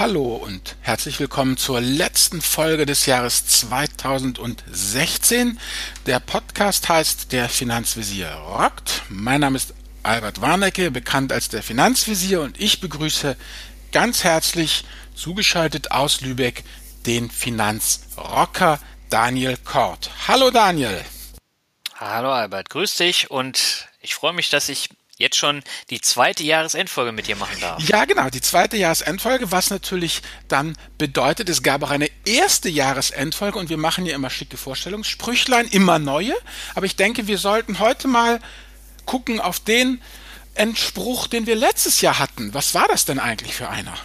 Hallo und herzlich willkommen zur letzten Folge des Jahres 2016. Der Podcast heißt Der Finanzvisier rockt. Mein Name ist Albert Warnecke, bekannt als der Finanzvisier und ich begrüße ganz herzlich zugeschaltet aus Lübeck den Finanzrocker Daniel Kort. Hallo Daniel. Hallo Albert, grüß dich und ich freue mich, dass ich jetzt schon die zweite Jahresendfolge mit dir machen darf. Ja, genau, die zweite Jahresendfolge, was natürlich dann bedeutet, es gab auch eine erste Jahresendfolge und wir machen ja immer schicke Vorstellungssprüchlein, immer neue, aber ich denke, wir sollten heute mal gucken auf den Entspruch, den wir letztes Jahr hatten. Was war das denn eigentlich für einer?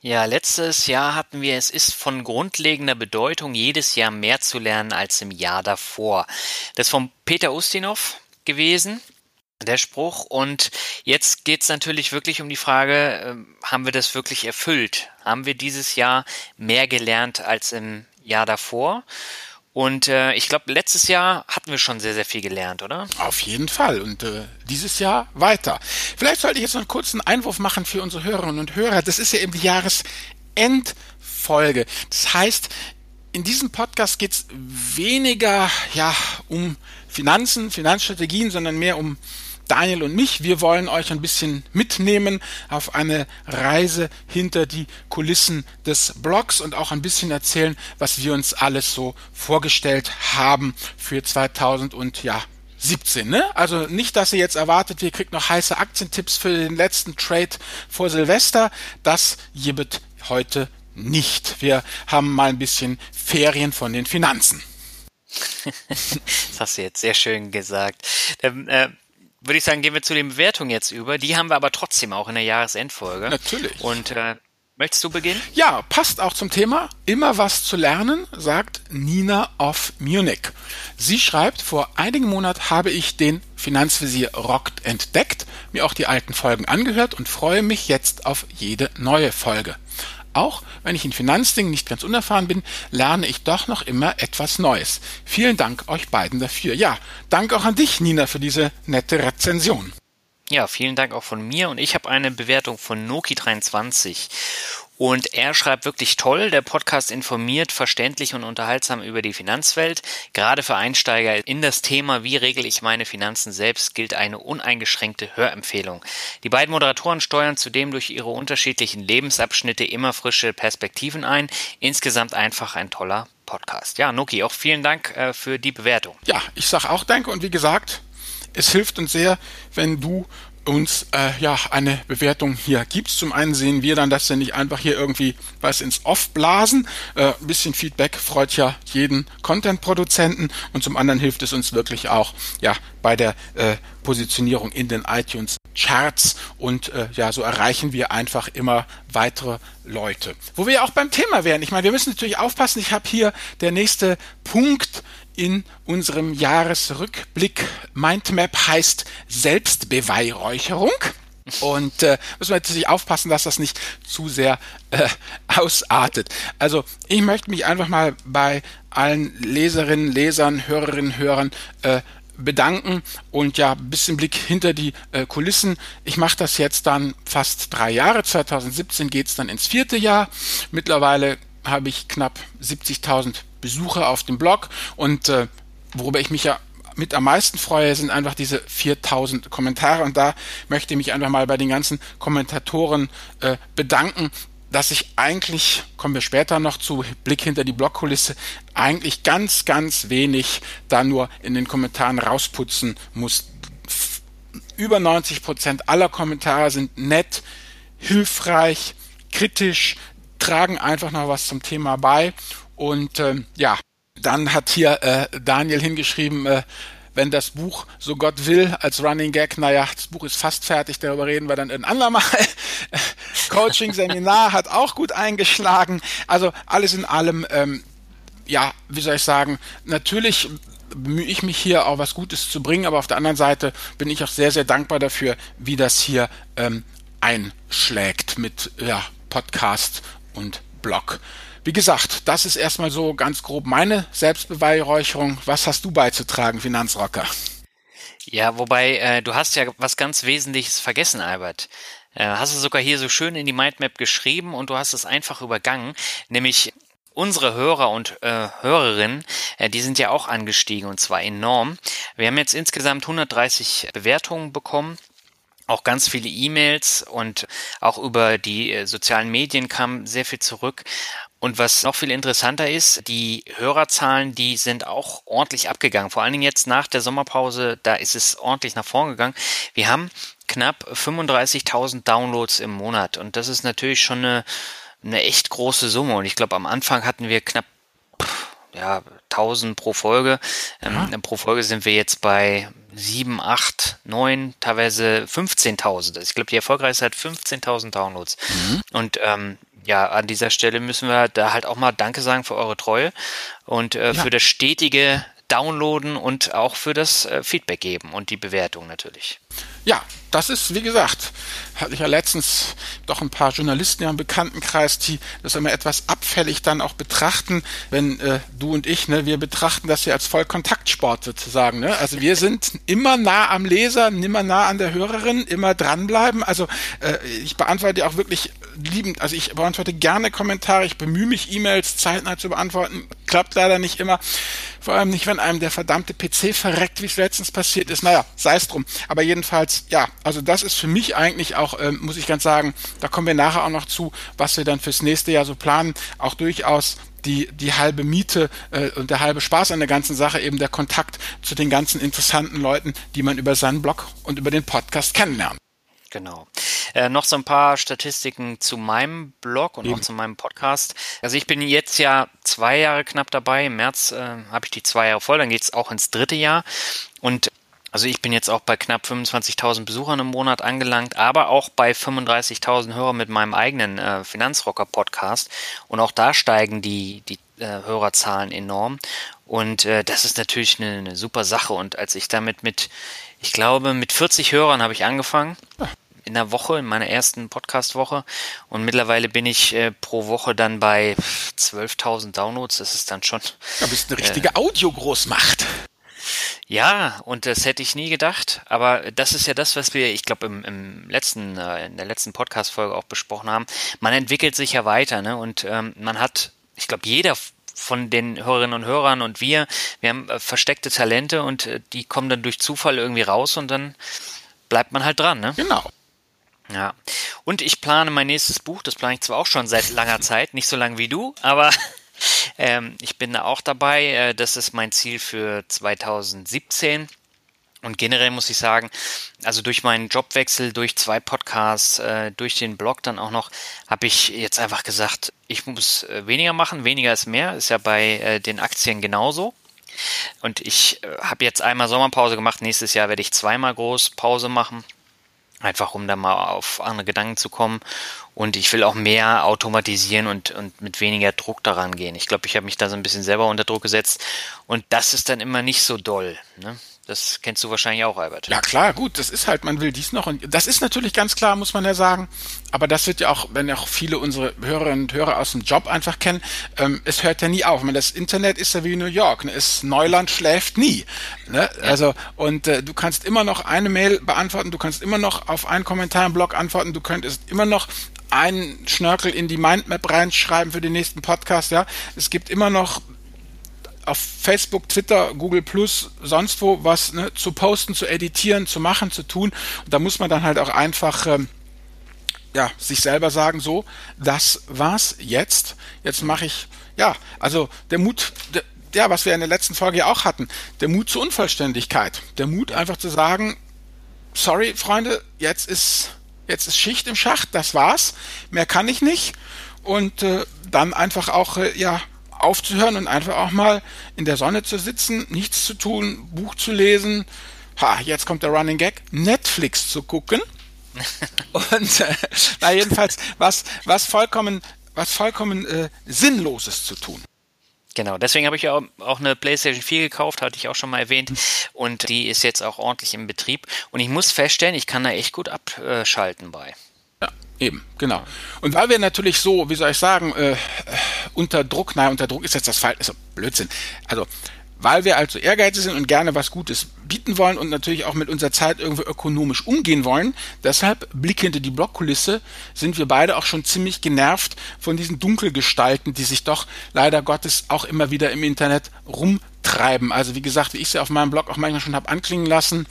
Ja, letztes Jahr hatten wir, es ist von grundlegender Bedeutung, jedes Jahr mehr zu lernen als im Jahr davor. Das ist von Peter Ustinov gewesen, der Spruch. Und jetzt geht es natürlich wirklich um die Frage, ähm, haben wir das wirklich erfüllt? Haben wir dieses Jahr mehr gelernt als im Jahr davor? Und äh, ich glaube, letztes Jahr hatten wir schon sehr, sehr viel gelernt, oder? Auf jeden Fall. Und äh, dieses Jahr weiter. Vielleicht sollte ich jetzt noch einen kurzen Einwurf machen für unsere Hörerinnen und Hörer. Das ist ja eben die Jahresendfolge. Das heißt, in diesem Podcast geht es weniger ja, um Finanzen, Finanzstrategien, sondern mehr um Daniel und mich. Wir wollen euch ein bisschen mitnehmen auf eine Reise hinter die Kulissen des Blogs und auch ein bisschen erzählen, was wir uns alles so vorgestellt haben für 2000 und ja, 17, ne? Also nicht, dass ihr jetzt erwartet, ihr kriegt noch heiße Aktientipps für den letzten Trade vor Silvester. Das gibt heute nicht. Wir haben mal ein bisschen Ferien von den Finanzen. das hast du jetzt sehr schön gesagt. Ähm, äh, würde ich sagen, gehen wir zu den Bewertungen jetzt über. Die haben wir aber trotzdem auch in der Jahresendfolge. Natürlich. Und äh, möchtest du beginnen? Ja, passt auch zum Thema. Immer was zu lernen, sagt Nina of Munich. Sie schreibt, vor einigen Monaten habe ich den Finanzvisier Rockt entdeckt, mir auch die alten Folgen angehört und freue mich jetzt auf jede neue Folge. Auch wenn ich in Finanzdingen nicht ganz unerfahren bin, lerne ich doch noch immer etwas Neues. Vielen Dank euch beiden dafür. Ja, Dank auch an dich, Nina, für diese nette Rezension. Ja, vielen Dank auch von mir und ich habe eine Bewertung von Noki23 und er schreibt wirklich toll. Der Podcast informiert, verständlich und unterhaltsam über die Finanzwelt. Gerade für Einsteiger in das Thema, wie regle ich meine Finanzen selbst, gilt eine uneingeschränkte Hörempfehlung. Die beiden Moderatoren steuern zudem durch ihre unterschiedlichen Lebensabschnitte immer frische Perspektiven ein. Insgesamt einfach ein toller Podcast. Ja, Noki, auch vielen Dank äh, für die Bewertung. Ja, ich sage auch danke und wie gesagt, es hilft uns sehr, wenn du uns äh, ja eine Bewertung hier gibst. Zum einen sehen wir dann, dass wir nicht einfach hier irgendwie was ins Off blasen. Äh, ein bisschen Feedback freut ja jeden Content-Produzenten und zum anderen hilft es uns wirklich auch ja bei der äh, Positionierung in den iTunes Charts und äh, ja, so erreichen wir einfach immer weitere Leute. Wo wir ja auch beim Thema wären. Ich meine, wir müssen natürlich aufpassen. Ich habe hier der nächste Punkt in unserem Jahresrückblick. Mindmap heißt Selbstbeweihräucherung. Und äh, müssen wir natürlich aufpassen, dass das nicht zu sehr äh, ausartet. Also ich möchte mich einfach mal bei allen Leserinnen, Lesern, Hörerinnen, Hörern äh, bedanken und ja, ein bisschen Blick hinter die äh, Kulissen. Ich mache das jetzt dann fast drei Jahre. 2017 geht's dann ins vierte Jahr. Mittlerweile habe ich knapp 70.000 Besucher auf dem Blog. Und äh, worüber ich mich ja mit am meisten freue, sind einfach diese 4000 Kommentare. Und da möchte ich mich einfach mal bei den ganzen Kommentatoren äh, bedanken, dass ich eigentlich, kommen wir später noch zu Blick hinter die Blogkulisse, eigentlich ganz, ganz wenig da nur in den Kommentaren rausputzen muss. Über 90 Prozent aller Kommentare sind nett, hilfreich, kritisch, tragen einfach noch was zum Thema bei und äh, ja, dann hat hier äh, Daniel hingeschrieben, äh, wenn das Buch so Gott will als Running Gag, naja, das Buch ist fast fertig, darüber reden wir dann ein andermal. Coaching-Seminar hat auch gut eingeschlagen. Also alles in allem, ähm, ja, wie soll ich sagen, natürlich bemühe ich mich hier auch was Gutes zu bringen, aber auf der anderen Seite bin ich auch sehr, sehr dankbar dafür, wie das hier ähm, einschlägt mit ja, Podcast und Blog. Wie gesagt, das ist erstmal so ganz grob meine Selbstbeweihräucherung. Was hast du beizutragen, Finanzrocker? Ja, wobei äh, du hast ja was ganz Wesentliches vergessen, Albert. Äh, hast du sogar hier so schön in die Mindmap geschrieben und du hast es einfach übergangen, nämlich unsere Hörer und äh, Hörerinnen, äh, die sind ja auch angestiegen und zwar enorm. Wir haben jetzt insgesamt 130 Bewertungen bekommen auch ganz viele E-Mails und auch über die äh, sozialen Medien kam sehr viel zurück. Und was noch viel interessanter ist, die Hörerzahlen, die sind auch ordentlich abgegangen. Vor allen Dingen jetzt nach der Sommerpause, da ist es ordentlich nach vorn gegangen. Wir haben knapp 35.000 Downloads im Monat und das ist natürlich schon eine, eine echt große Summe. Und ich glaube, am Anfang hatten wir knapp ja, 1000 pro Folge. Ähm, pro Folge sind wir jetzt bei 7, 8, 9, teilweise 15.000. Ich glaube, die erfolgreichste hat 15.000 Downloads. Mhm. Und ähm, ja, an dieser Stelle müssen wir da halt auch mal Danke sagen für eure Treue und äh, ja. für das stetige Downloaden und auch für das äh, Feedback geben und die Bewertung natürlich. Ja, das ist, wie gesagt, hatte ich ja letztens doch ein paar Journalisten ja im Bekanntenkreis, die das immer etwas abfällig dann auch betrachten, wenn äh, du und ich, ne, wir betrachten das ja als Vollkontaktsport sozusagen. Ne? Also wir sind immer nah am Leser, immer nah an der Hörerin, immer dranbleiben. Also äh, ich beantworte auch wirklich liebend, also ich beantworte gerne Kommentare, ich bemühe mich, E-Mails zeitnah zu beantworten. Klappt leider nicht immer. Vor allem nicht, wenn einem der verdammte PC verreckt, wie es letztens passiert ist. Naja, sei es drum. Aber jedenfalls, ja, also das ist für mich eigentlich auch, ähm, muss ich ganz sagen, da kommen wir nachher auch noch zu, was wir dann fürs nächste Jahr so planen, auch durchaus die, die halbe Miete äh, und der halbe Spaß an der ganzen Sache, eben der Kontakt zu den ganzen interessanten Leuten, die man über seinen Blog und über den Podcast kennenlernt. Genau. Äh, noch so ein paar Statistiken zu meinem Blog und Eben. auch zu meinem Podcast. Also ich bin jetzt ja zwei Jahre knapp dabei. Im März äh, habe ich die zwei Jahre voll, dann geht es auch ins dritte Jahr. Und also ich bin jetzt auch bei knapp 25.000 Besuchern im Monat angelangt, aber auch bei 35.000 Hörern mit meinem eigenen äh, Finanzrocker-Podcast. Und auch da steigen die, die äh, Hörerzahlen enorm. Und äh, das ist natürlich eine, eine super Sache. Und als ich damit mit, ich glaube, mit 40 Hörern habe ich angefangen. In der Woche, in meiner ersten Podcast-Woche. Und mittlerweile bin ich äh, pro Woche dann bei 12.000 Downloads. Das ist dann schon. Da bist eine richtige äh, Audiogroßmacht. Ja, und das hätte ich nie gedacht. Aber das ist ja das, was wir, ich glaube, im, im letzten, äh, in der letzten Podcast-Folge auch besprochen haben. Man entwickelt sich ja weiter, ne? Und ähm, man hat, ich glaube, jeder von den Hörerinnen und Hörern und wir, wir haben äh, versteckte Talente und äh, die kommen dann durch Zufall irgendwie raus und dann bleibt man halt dran, ne? Genau. Ja. Und ich plane mein nächstes Buch, das plane ich zwar auch schon seit langer Zeit, nicht so lang wie du, aber ähm, ich bin da auch dabei. Äh, das ist mein Ziel für 2017. Und generell muss ich sagen, also durch meinen Jobwechsel, durch zwei Podcasts, äh, durch den Blog dann auch noch, habe ich jetzt einfach gesagt, ich muss äh, weniger machen, weniger ist mehr, ist ja bei den Aktien genauso. Und ich habe jetzt einmal Sommerpause gemacht, nächstes Jahr werde ich zweimal groß Pause machen. Einfach um da mal auf andere Gedanken zu kommen. Und ich will auch mehr automatisieren und, und mit weniger Druck daran gehen. Ich glaube, ich habe mich da so ein bisschen selber unter Druck gesetzt. Und das ist dann immer nicht so doll. Ne? Das kennst du wahrscheinlich auch, Albert. Ja klar, gut, das ist halt, man will dies noch und das ist natürlich ganz klar, muss man ja sagen. Aber das wird ja auch, wenn auch viele unsere Hörerinnen und Hörer aus dem Job einfach kennen, ähm, es hört ja nie auf. meine, das Internet ist ja wie New York, ne? es, Neuland schläft nie. Ne? Ja. Also und äh, du kannst immer noch eine Mail beantworten, du kannst immer noch auf einen Kommentar im Blog antworten, du könntest immer noch einen Schnörkel in die Mindmap reinschreiben für den nächsten Podcast, ja. Es gibt immer noch auf Facebook, Twitter, Google Plus, sonst wo was ne, zu posten, zu editieren, zu machen, zu tun. Und da muss man dann halt auch einfach ähm, ja, sich selber sagen, so, das war's jetzt. Jetzt mache ich, ja, also der Mut, der, ja, was wir in der letzten Folge ja auch hatten, der Mut zur Unvollständigkeit. Der Mut einfach zu sagen, sorry, Freunde, jetzt ist, jetzt ist Schicht im Schacht, das war's, mehr kann ich nicht. Und äh, dann einfach auch, äh, ja, aufzuhören und einfach auch mal in der Sonne zu sitzen, nichts zu tun, Buch zu lesen. Ha, jetzt kommt der Running Gag, Netflix zu gucken. und äh, na jedenfalls was was vollkommen was vollkommen äh, sinnloses zu tun. Genau, deswegen habe ich auch, auch eine PlayStation 4 gekauft, hatte ich auch schon mal erwähnt. Und die ist jetzt auch ordentlich im Betrieb. Und ich muss feststellen, ich kann da echt gut abschalten bei. Eben, genau. Und weil wir natürlich so, wie soll ich sagen, äh, unter Druck, nein, unter Druck ist jetzt das Fall, also Blödsinn. Also weil wir also ehrgeizig sind und gerne was Gutes bieten wollen und natürlich auch mit unserer Zeit irgendwie ökonomisch umgehen wollen. Deshalb, Blick hinter die Blockkulisse, sind wir beide auch schon ziemlich genervt von diesen Dunkelgestalten, die sich doch leider Gottes auch immer wieder im Internet rumtreiben. Also wie gesagt, wie ich sie auf meinem Blog auch manchmal schon habe anklingen lassen,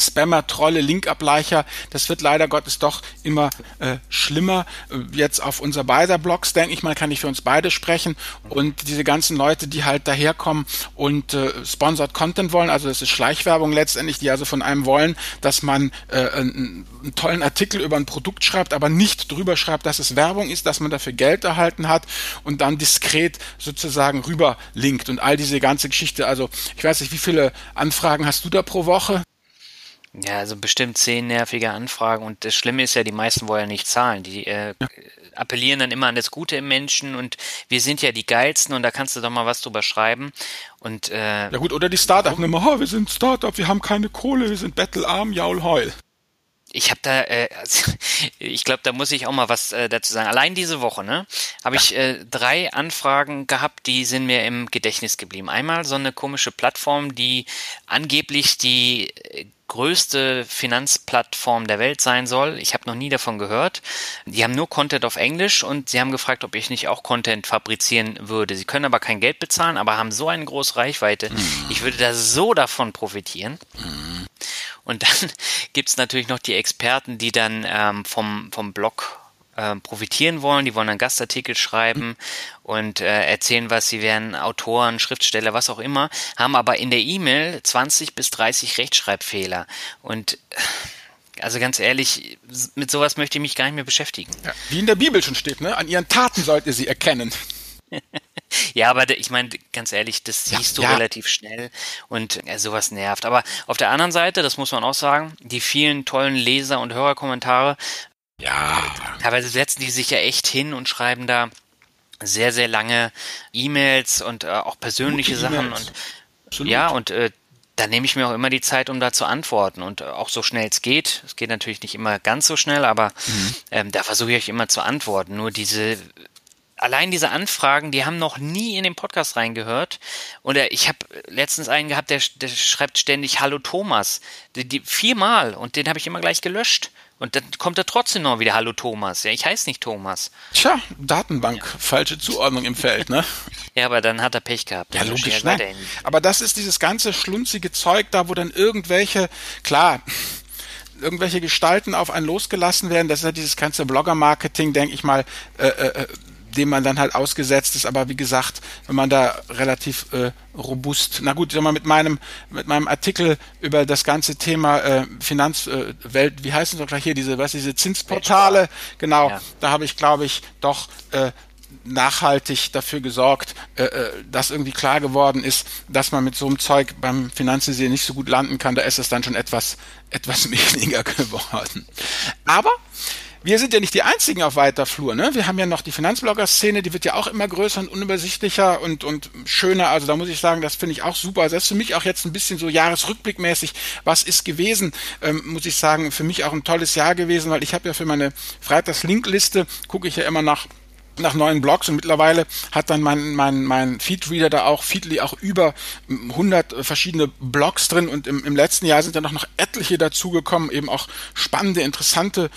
Spammer, Trolle, Linkableicher, das wird leider Gottes doch immer äh, schlimmer. Jetzt auf unser beider Blogs, denke ich mal, kann ich für uns beide sprechen. Und diese ganzen Leute, die halt daherkommen und äh, Sponsored Content wollen, also das ist Schleichwerbung letztendlich, die also von einem wollen, dass man äh, einen, einen tollen Artikel über ein Produkt schreibt, aber nicht drüber schreibt, dass es Werbung ist, dass man dafür Geld erhalten hat und dann diskret sozusagen rüber linkt und all diese ganze Geschichte. Also ich weiß nicht, wie viele Anfragen hast du da pro Woche? Ja, also bestimmt zehn nervige Anfragen und das Schlimme ist ja, die meisten wollen ja nicht zahlen. Die äh, ja. appellieren dann immer an das Gute im Menschen und wir sind ja die geilsten und da kannst du doch mal was drüber schreiben. Und äh, ja gut, oder die Startup-Nummer, oh, wir sind Startup, wir haben keine Kohle, wir sind bettelarm, jaul, heul ich habe da, äh, also, ich glaube, da muss ich auch mal was äh, dazu sagen. Allein diese Woche, ne, habe ich äh, drei Anfragen gehabt, die sind mir im Gedächtnis geblieben. Einmal so eine komische Plattform, die angeblich die äh, größte Finanzplattform der Welt sein soll. Ich habe noch nie davon gehört. Die haben nur Content auf Englisch und sie haben gefragt, ob ich nicht auch Content fabrizieren würde. Sie können aber kein Geld bezahlen, aber haben so eine große Reichweite. Mhm. Ich würde da so davon profitieren. Mhm. Und dann gibt's natürlich noch die Experten, die dann ähm, vom, vom Blog äh, profitieren wollen, die wollen einen Gastartikel schreiben und äh, erzählen was, sie wären Autoren, Schriftsteller, was auch immer, haben aber in der E-Mail 20 bis 30 Rechtschreibfehler und äh, also ganz ehrlich, mit sowas möchte ich mich gar nicht mehr beschäftigen. Ja, wie in der Bibel schon steht, ne? An ihren Taten sollt ihr sie erkennen. ja, aber ich meine, ganz ehrlich, das siehst ja, du ja. relativ schnell und äh, sowas nervt. Aber auf der anderen Seite, das muss man auch sagen, die vielen tollen Leser- und Hörerkommentare ja. Teilweise setzen die sich ja echt hin und schreiben da sehr, sehr lange E-Mails und äh, auch persönliche Gute Sachen und Absolut. ja, und äh, da nehme ich mir auch immer die Zeit, um da zu antworten und äh, auch so schnell es geht. Es geht natürlich nicht immer ganz so schnell, aber mhm. ähm, da versuche ich immer zu antworten. Nur diese allein diese Anfragen, die haben noch nie in den Podcast reingehört. Und ich habe letztens einen gehabt, der, der schreibt ständig Hallo Thomas. Die, die, viermal und den habe ich immer gleich gelöscht. Und dann kommt er trotzdem noch wieder Hallo Thomas. Ja, ich heiße nicht Thomas. Tja, Datenbank, ja. falsche Zuordnung im Feld, ne? ja, aber dann hat er Pech gehabt. Ja, logisch, ne? Aber das ist dieses ganze schlunzige Zeug da, wo dann irgendwelche, klar, irgendwelche Gestalten auf einen losgelassen werden. Das ist ja dieses ganze Blogger-Marketing, denke ich mal, äh, äh, dem man dann halt ausgesetzt ist. Aber wie gesagt, wenn man da relativ äh, robust, na gut, mal mit meinem mit meinem Artikel über das ganze Thema äh, Finanzwelt, äh, wie heißen es doch gleich hier diese, was diese Zinsportale, genau, ja. da habe ich glaube ich doch äh, nachhaltig dafür gesorgt, äh, äh, dass irgendwie klar geworden ist, dass man mit so einem Zeug beim Finanzvisier nicht so gut landen kann. Da ist es dann schon etwas etwas weniger geworden. Aber wir sind ja nicht die einzigen auf weiter Flur, ne? Wir haben ja noch die Finanzblogger-Szene, die wird ja auch immer größer und unübersichtlicher und, und schöner. Also da muss ich sagen, das finde ich auch super. Also das ist für mich auch jetzt ein bisschen so jahresrückblickmäßig, was ist gewesen, ähm, muss ich sagen, für mich auch ein tolles Jahr gewesen, weil ich habe ja für meine Freitags-Linkliste, gucke ich ja immer nach nach neuen Blogs und mittlerweile hat dann mein, mein, mein Feedreader da auch, Feedly auch über 100 verschiedene Blogs drin und im, im letzten Jahr sind dann noch, noch etliche dazugekommen, eben auch spannende, interessante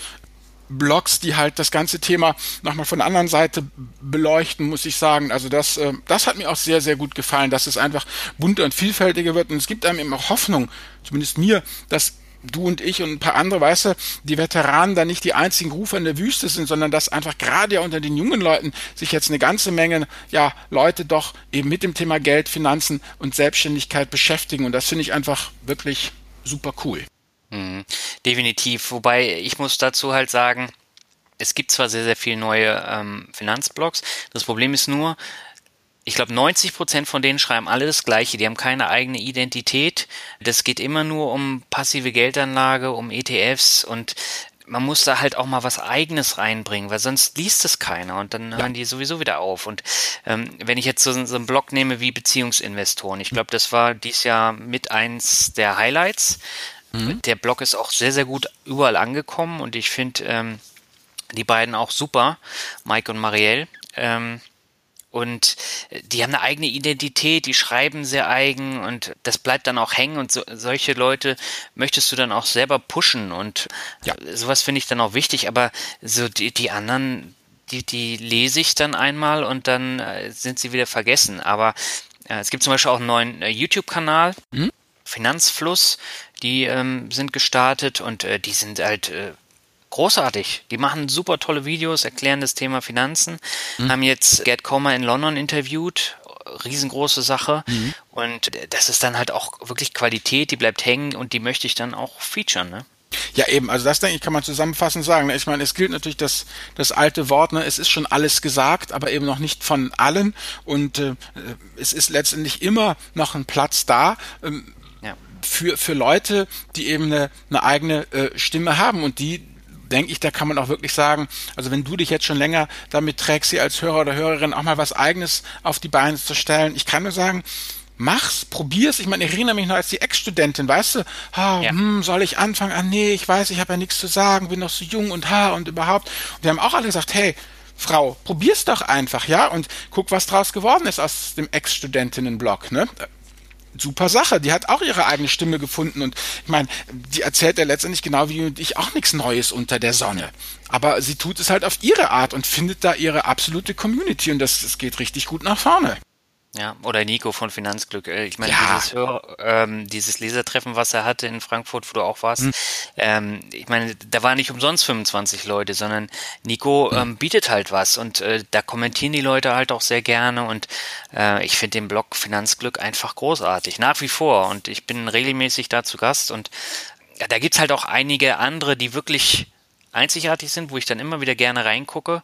Blogs, die halt das ganze Thema nochmal von der anderen Seite beleuchten, muss ich sagen. Also das, äh, das hat mir auch sehr, sehr gut gefallen, dass es einfach bunter und vielfältiger wird. Und es gibt einem eben auch Hoffnung, zumindest mir, dass du und ich und ein paar andere, weißt du, die Veteranen da nicht die einzigen Rufer in der Wüste sind, sondern dass einfach gerade ja unter den jungen Leuten sich jetzt eine ganze Menge, ja, Leute doch eben mit dem Thema Geld, Finanzen und Selbstständigkeit beschäftigen. Und das finde ich einfach wirklich super cool. Definitiv. Wobei ich muss dazu halt sagen, es gibt zwar sehr, sehr viele neue ähm, Finanzblogs. Das Problem ist nur, ich glaube, 90 Prozent von denen schreiben alle das Gleiche. Die haben keine eigene Identität. Das geht immer nur um passive Geldanlage, um ETFs und man muss da halt auch mal was Eigenes reinbringen, weil sonst liest es keiner und dann hören die sowieso wieder auf. Und ähm, wenn ich jetzt so, so einen Blog nehme wie Beziehungsinvestoren, ich glaube, das war dies Jahr mit eins der Highlights. Mhm. Der Blog ist auch sehr, sehr gut überall angekommen und ich finde ähm, die beiden auch super, Mike und Marielle. Ähm, und äh, die haben eine eigene Identität, die schreiben sehr eigen und das bleibt dann auch hängen und so, solche Leute möchtest du dann auch selber pushen und ja. sowas finde ich dann auch wichtig, aber so die, die anderen, die, die lese ich dann einmal und dann äh, sind sie wieder vergessen. Aber äh, es gibt zum Beispiel auch einen neuen äh, YouTube-Kanal, mhm. Finanzfluss, die ähm, sind gestartet und äh, die sind halt äh, großartig. Die machen super tolle Videos, erklären das Thema Finanzen, mhm. haben jetzt Gerd Kommer in London interviewt, riesengroße Sache. Mhm. Und das ist dann halt auch wirklich Qualität, die bleibt hängen und die möchte ich dann auch featuren, ne? Ja, eben, also das denke ich, kann man zusammenfassend sagen. Ich meine, es gilt natürlich das, das alte Wort, ne, es ist schon alles gesagt, aber eben noch nicht von allen. Und äh, es ist letztendlich immer noch ein Platz da. Ähm. Für, für Leute, die eben eine, eine eigene äh, Stimme haben und die denke ich, da kann man auch wirklich sagen, also wenn du dich jetzt schon länger damit trägst, sie als Hörer oder Hörerin auch mal was eigenes auf die Beine zu stellen, ich kann nur sagen, mach's, probier's. Ich meine, ich erinnere mich noch als die Ex-Studentin, weißt du, ah, ja. hm, soll ich anfangen? Ah, nee, ich weiß, ich habe ja nichts zu sagen, bin noch so jung und ha und überhaupt. Und wir haben auch alle gesagt, hey, Frau, probier's doch einfach, ja, und guck, was draus geworden ist aus dem Ex-Studentinnen-Blog, ne? Super Sache, die hat auch ihre eigene Stimme gefunden und ich meine, die erzählt ja letztendlich genau wie ich auch nichts Neues unter der Sonne. Aber sie tut es halt auf ihre Art und findet da ihre absolute Community und das, das geht richtig gut nach vorne. Ja, oder Nico von Finanzglück. Äh, ich meine, ja. dieses, Hör, ähm, dieses Lesertreffen, was er hatte in Frankfurt, wo du auch warst, hm. ähm, ich meine, da waren nicht umsonst 25 Leute, sondern Nico hm. ähm, bietet halt was und äh, da kommentieren die Leute halt auch sehr gerne und äh, ich finde den Blog Finanzglück einfach großartig, nach wie vor und ich bin regelmäßig da zu Gast und ja, da gibt's halt auch einige andere, die wirklich einzigartig sind, wo ich dann immer wieder gerne reingucke.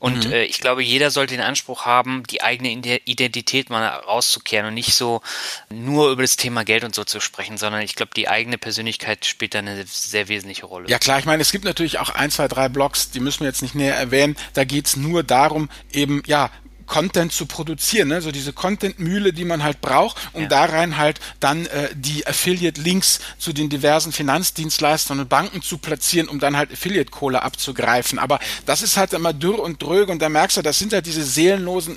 Und mhm. äh, ich glaube, jeder sollte den Anspruch haben, die eigene Identität mal rauszukehren und nicht so nur über das Thema Geld und so zu sprechen, sondern ich glaube, die eigene Persönlichkeit spielt da eine sehr wesentliche Rolle. Ja klar, ich meine, es gibt natürlich auch ein, zwei, drei Blogs, die müssen wir jetzt nicht näher erwähnen. Da geht's nur darum, eben, ja, Content zu produzieren, ne? so diese Content-Mühle, die man halt braucht, um ja. da rein halt dann äh, die Affiliate-Links zu den diversen Finanzdienstleistern und Banken zu platzieren, um dann halt Affiliate-Kohle abzugreifen. Aber das ist halt immer dürr und dröge und da merkst du, das sind halt diese seelenlosen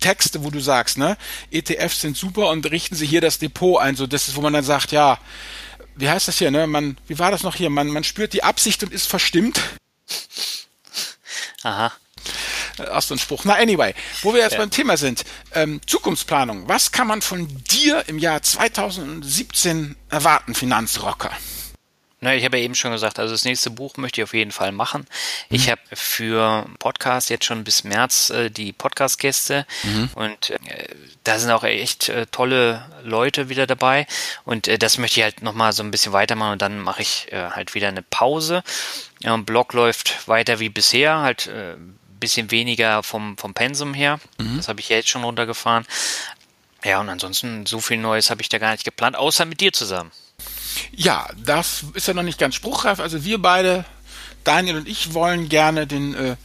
Texte, wo du sagst, ne, ETFs sind super und richten sie hier das Depot ein, so das ist, wo man dann sagt, ja, wie heißt das hier, ne, man, wie war das noch hier, man, man spürt die Absicht und ist verstimmt. Aha. Ach, so ein Spruch. Na, anyway, wo wir jetzt ja. beim Thema sind. Ähm, Zukunftsplanung. Was kann man von dir im Jahr 2017 erwarten, Finanzrocker? Na, ich habe ja eben schon gesagt, also das nächste Buch möchte ich auf jeden Fall machen. Mhm. Ich habe für Podcast jetzt schon bis März äh, die Podcast-Gäste mhm. und äh, da sind auch echt äh, tolle Leute wieder dabei und äh, das möchte ich halt nochmal so ein bisschen weitermachen und dann mache ich äh, halt wieder eine Pause. Ja, Blog läuft weiter wie bisher, halt äh, bisschen weniger vom, vom Pensum her. Mhm. Das habe ich jetzt schon runtergefahren. Ja, und ansonsten so viel Neues habe ich da gar nicht geplant, außer mit dir zusammen. Ja, das ist ja noch nicht ganz spruchreif. Also wir beide, Daniel und ich, wollen gerne den, äh,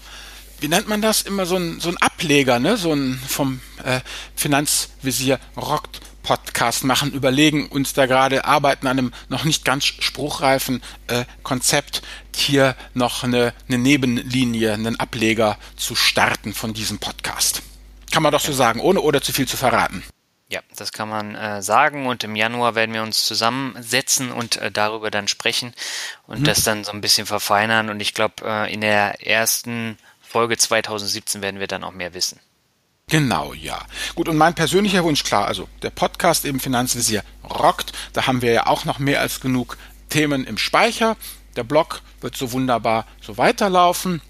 wie nennt man das? Immer so ein, so ein Ableger, ne? So ein vom äh, Finanzvisier rockt Podcast machen, überlegen uns da gerade, arbeiten an einem noch nicht ganz spruchreifen äh, Konzept, hier noch eine, eine Nebenlinie, einen Ableger zu starten von diesem Podcast. Kann man doch so sagen, ohne oder zu viel zu verraten. Ja, das kann man äh, sagen und im Januar werden wir uns zusammensetzen und äh, darüber dann sprechen und hm. das dann so ein bisschen verfeinern und ich glaube, äh, in der ersten Folge 2017 werden wir dann auch mehr wissen. Genau, ja. Gut, und mein persönlicher Wunsch, klar, also der Podcast eben Finanzvisier rockt. Da haben wir ja auch noch mehr als genug Themen im Speicher. Der Blog wird so wunderbar so weiterlaufen.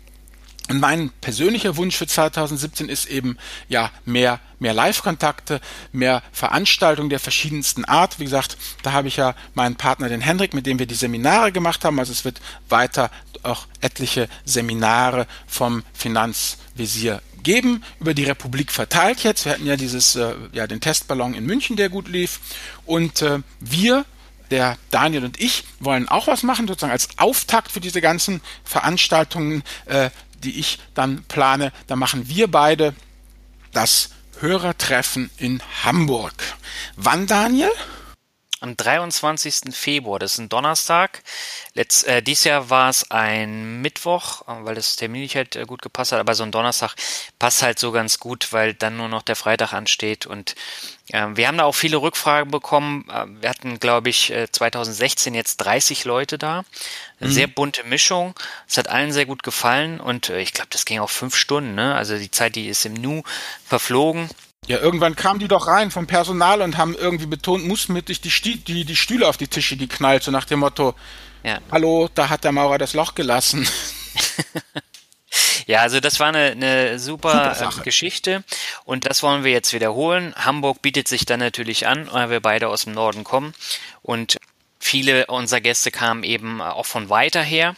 Und mein persönlicher Wunsch für 2017 ist eben ja mehr mehr Live-Kontakte, mehr Veranstaltungen der verschiedensten Art. Wie gesagt, da habe ich ja meinen Partner den Hendrik, mit dem wir die Seminare gemacht haben. Also es wird weiter auch etliche Seminare vom Finanzvisier geben, über die Republik verteilt jetzt. Wir hatten ja dieses, äh, ja, den Testballon in München, der gut lief. Und äh, wir, der Daniel und ich, wollen auch was machen, sozusagen als Auftakt für diese ganzen Veranstaltungen, äh, die ich dann plane. Da machen wir beide das Hörertreffen in Hamburg. Wann, Daniel? Am 23. Februar, das ist ein Donnerstag. Letzt, äh, dieses Jahr war es ein Mittwoch, äh, weil das Termin nicht halt äh, gut gepasst hat, aber so ein Donnerstag passt halt so ganz gut, weil dann nur noch der Freitag ansteht und äh, wir haben da auch viele Rückfragen bekommen. Äh, wir hatten, glaube ich, 2016 äh, jetzt 30 Leute da. Eine mhm. sehr bunte Mischung. Es hat allen sehr gut gefallen und ich glaube, das ging auch fünf Stunden. Ne? Also die Zeit, die ist im Nu verflogen. Ja, irgendwann kamen die doch rein vom Personal und haben irgendwie betont, musstenmittig die, die, die Stühle auf die Tische geknallt, so nach dem Motto, ja. hallo, da hat der Maurer das Loch gelassen. Ja, also das war eine, eine super, super Geschichte und das wollen wir jetzt wiederholen. Hamburg bietet sich dann natürlich an, weil wir beide aus dem Norden kommen und viele unserer Gäste kamen eben auch von weiter her.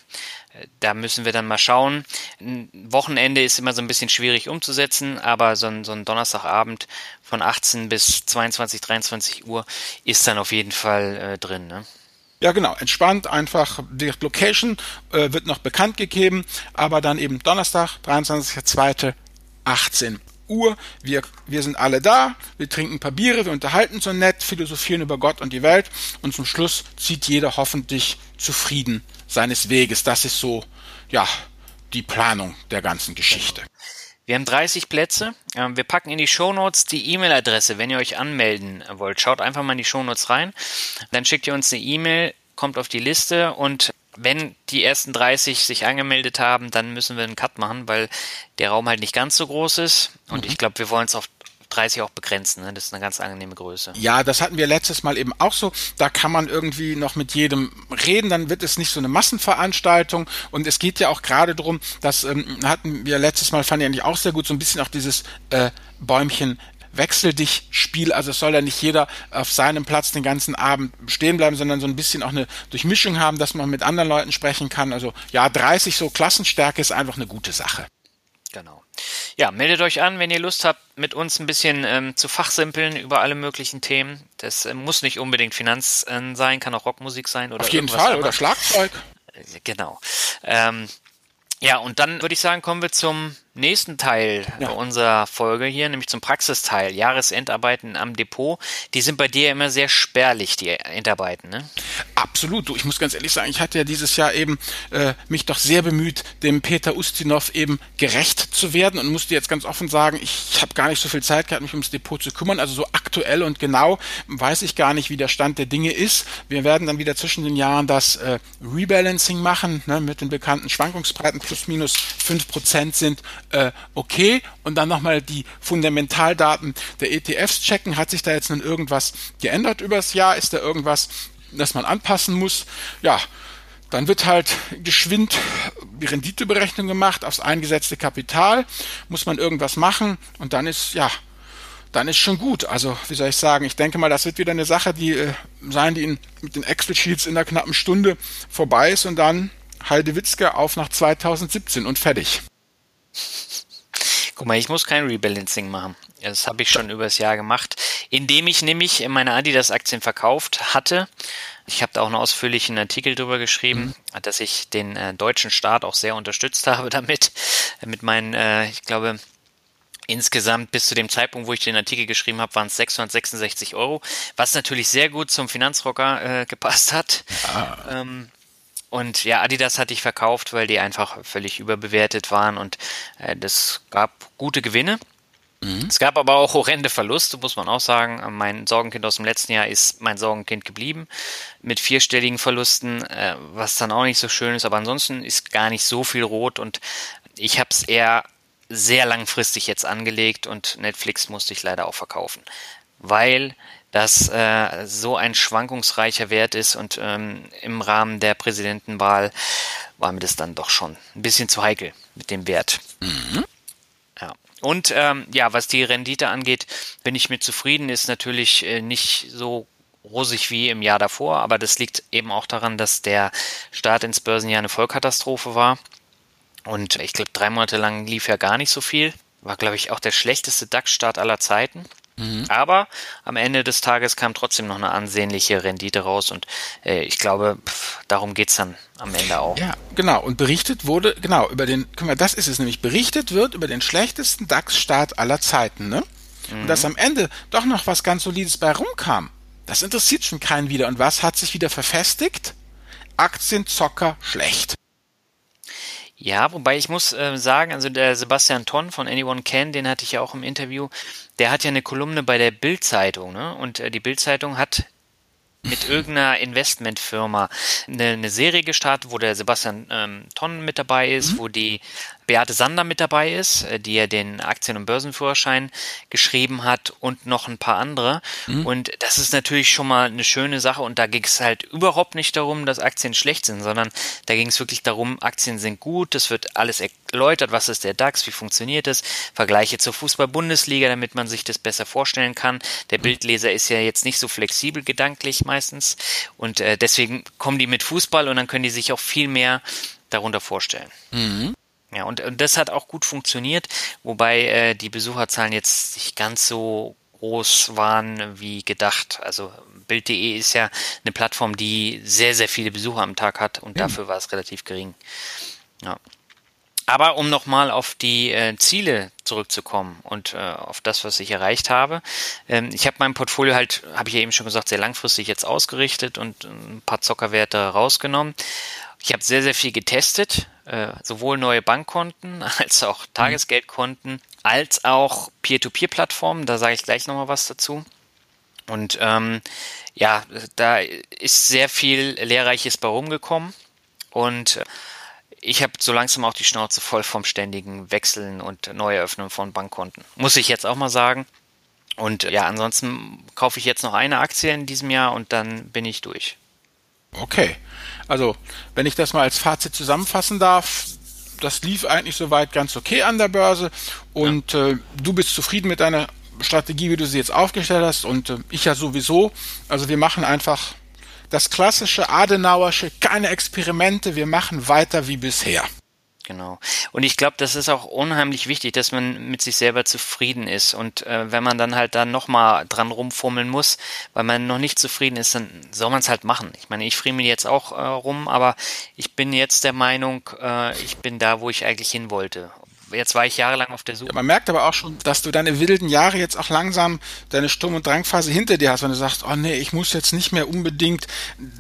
Da müssen wir dann mal schauen. Ein Wochenende ist immer so ein bisschen schwierig umzusetzen, aber so ein, so ein Donnerstagabend von 18 bis 22, 23 Uhr ist dann auf jeden Fall äh, drin. Ne? Ja, genau. Entspannt, einfach. Die Location äh, wird noch bekannt gegeben, aber dann eben Donnerstag, 23.02., 18 Uhr. Wir, wir sind alle da, wir trinken ein paar Biere, wir unterhalten so nett, philosophieren über Gott und die Welt und zum Schluss zieht jeder hoffentlich zufrieden seines Weges. Das ist so, ja, die Planung der ganzen Geschichte. Wir haben 30 Plätze. Ähm, wir packen in die Shownotes die E-Mail-Adresse, wenn ihr euch anmelden wollt. Schaut einfach mal in die Shownotes rein. Dann schickt ihr uns eine E-Mail, kommt auf die Liste und wenn die ersten 30 sich angemeldet haben, dann müssen wir einen Cut machen, weil der Raum halt nicht ganz so groß ist. Und mhm. ich glaube, wir wollen es auf 30 auch begrenzen. Ne? Das ist eine ganz angenehme Größe. Ja, das hatten wir letztes Mal eben auch so. Da kann man irgendwie noch mit jedem reden, dann wird es nicht so eine Massenveranstaltung. Und es geht ja auch gerade darum, das ähm, hatten wir letztes Mal, fand ich eigentlich auch sehr gut, so ein bisschen auch dieses äh, Bäumchen wechsel dich Spiel, also es soll ja nicht jeder auf seinem Platz den ganzen Abend stehen bleiben, sondern so ein bisschen auch eine Durchmischung haben, dass man mit anderen Leuten sprechen kann. Also ja, 30 so Klassenstärke ist einfach eine gute Sache. Genau. Ja, meldet euch an, wenn ihr Lust habt, mit uns ein bisschen ähm, zu fachsimpeln über alle möglichen Themen. Das äh, muss nicht unbedingt Finanz äh, sein, kann auch Rockmusik sein oder Auf jeden Fall, anderes. oder Schlagzeug. Äh, genau. Ähm, ja, und dann würde ich sagen, kommen wir zum nächsten Teil ja. unserer Folge hier, nämlich zum Praxisteil, Jahresendarbeiten am Depot. Die sind bei dir immer sehr spärlich, die Endarbeiten, ne? Absolut. Du, ich muss ganz ehrlich sagen, ich hatte ja dieses Jahr eben äh, mich doch sehr bemüht, dem Peter Ustinov eben gerecht zu werden und musste jetzt ganz offen sagen, ich habe gar nicht so viel Zeit gehabt, mich ums Depot zu kümmern. Also so aktuell und genau weiß ich gar nicht, wie der Stand der Dinge ist. Wir werden dann wieder zwischen den Jahren das äh, Rebalancing machen, ne, mit den bekannten Schwankungsbreiten plus minus fünf Prozent sind äh, okay und dann nochmal die Fundamentaldaten der ETFs checken. Hat sich da jetzt nun irgendwas geändert übers Jahr? Ist da irgendwas, das man anpassen muss? Ja, dann wird halt geschwind die Renditeberechnung gemacht aufs eingesetzte Kapital, muss man irgendwas machen und dann ist, ja, dann ist schon gut. Also, wie soll ich sagen, ich denke mal, das wird wieder eine Sache, die äh, sein, die in, mit den Excel-Sheets in einer knappen Stunde vorbei ist und dann Heidewitzke auf nach 2017 und fertig. Guck mal, ich muss kein Rebalancing machen. Das habe ich schon übers Jahr gemacht, indem ich nämlich meine Adidas-Aktien verkauft hatte. Ich habe da auch einen ausführlichen Artikel drüber geschrieben, mhm. dass ich den äh, deutschen Staat auch sehr unterstützt habe damit. Mit meinen, äh, ich glaube, Insgesamt bis zu dem Zeitpunkt, wo ich den Artikel geschrieben habe, waren es 666 Euro, was natürlich sehr gut zum Finanzrocker äh, gepasst hat. Ja. Ähm, und ja, Adidas hatte ich verkauft, weil die einfach völlig überbewertet waren und äh, das gab gute Gewinne. Mhm. Es gab aber auch horrende Verluste, muss man auch sagen. Mein Sorgenkind aus dem letzten Jahr ist mein Sorgenkind geblieben mit vierstelligen Verlusten, äh, was dann auch nicht so schön ist. Aber ansonsten ist gar nicht so viel rot und ich habe es eher sehr langfristig jetzt angelegt und Netflix musste ich leider auch verkaufen, weil das äh, so ein schwankungsreicher Wert ist und ähm, im Rahmen der Präsidentenwahl war mir das dann doch schon ein bisschen zu heikel mit dem Wert. Mhm. Ja. Und ähm, ja, was die Rendite angeht, bin ich mit zufrieden, ist natürlich äh, nicht so rosig wie im Jahr davor, aber das liegt eben auch daran, dass der Start ins Börsenjahr eine Vollkatastrophe war. Und ich glaube, drei Monate lang lief ja gar nicht so viel. War, glaube ich, auch der schlechteste DAX-Start aller Zeiten. Mhm. Aber am Ende des Tages kam trotzdem noch eine ansehnliche Rendite raus und äh, ich glaube, pff, darum geht's dann am Ende auch. Ja, genau. Und berichtet wurde, genau, über den, guck mal, das ist es nämlich, berichtet wird über den schlechtesten DAX-Start aller Zeiten, ne? Mhm. Und dass am Ende doch noch was ganz Solides bei rumkam. Das interessiert schon keinen wieder. Und was hat sich wieder verfestigt? Aktienzocker schlecht. Ja, wobei ich muss äh, sagen, also der Sebastian Tonn von Anyone Can, den hatte ich ja auch im Interview, der hat ja eine Kolumne bei der Bild-Zeitung, ne? Und äh, die Bild-Zeitung hat mit irgendeiner Investmentfirma eine, eine Serie gestartet, wo der Sebastian ähm, Tonn mit dabei ist, mhm. wo die Beate Sander mit dabei ist, äh, die ja den Aktien- und Börsenführerschein geschrieben hat und noch ein paar andere. Mhm. Und das ist natürlich schon mal eine schöne Sache. Und da ging es halt überhaupt nicht darum, dass Aktien schlecht sind, sondern da ging es wirklich darum, Aktien sind gut, es wird alles erläutert, was ist der DAX, wie funktioniert es, Vergleiche zur Fußball-Bundesliga, damit man sich das besser vorstellen kann. Der mhm. Bildleser ist ja jetzt nicht so flexibel gedanklich meistens und äh, deswegen kommen die mit Fußball und dann können die sich auch viel mehr darunter vorstellen. Mhm. Ja, und, und das hat auch gut funktioniert, wobei äh, die Besucherzahlen jetzt nicht ganz so groß waren wie gedacht. Also Bild.de ist ja eine Plattform, die sehr, sehr viele Besucher am Tag hat und mhm. dafür war es relativ gering. Ja. Aber um nochmal auf die äh, Ziele zurückzukommen und äh, auf das, was ich erreicht habe. Ähm, ich habe mein Portfolio halt, habe ich ja eben schon gesagt, sehr langfristig jetzt ausgerichtet und ein paar Zockerwerte rausgenommen. Ich habe sehr, sehr viel getestet, äh, sowohl neue Bankkonten als auch mhm. Tagesgeldkonten, als auch Peer-to-Peer-Plattformen. Da sage ich gleich nochmal was dazu. Und ähm, ja, da ist sehr viel Lehrreiches bei rumgekommen. Und ich habe so langsam auch die Schnauze voll vom ständigen Wechseln und Neueröffnen von Bankkonten. Muss ich jetzt auch mal sagen. Und ja, ansonsten kaufe ich jetzt noch eine Aktie in diesem Jahr und dann bin ich durch. Okay. Also, wenn ich das mal als Fazit zusammenfassen darf, das lief eigentlich soweit ganz okay an der Börse und ja. äh, du bist zufrieden mit deiner Strategie, wie du sie jetzt aufgestellt hast und äh, ich ja sowieso. Also wir machen einfach das klassische Adenauersche, keine Experimente, wir machen weiter wie bisher. Genau. Und ich glaube, das ist auch unheimlich wichtig, dass man mit sich selber zufrieden ist. Und äh, wenn man dann halt da nochmal dran rumfummeln muss, weil man noch nicht zufrieden ist, dann soll man es halt machen. Ich meine, ich friemel jetzt auch äh, rum, aber ich bin jetzt der Meinung, äh, ich bin da, wo ich eigentlich hin wollte jetzt war ich jahrelang auf der Suche. Ja, man merkt aber auch schon, dass du deine wilden Jahre jetzt auch langsam deine Sturm- und Drangphase hinter dir hast, wenn du sagst, oh nee, ich muss jetzt nicht mehr unbedingt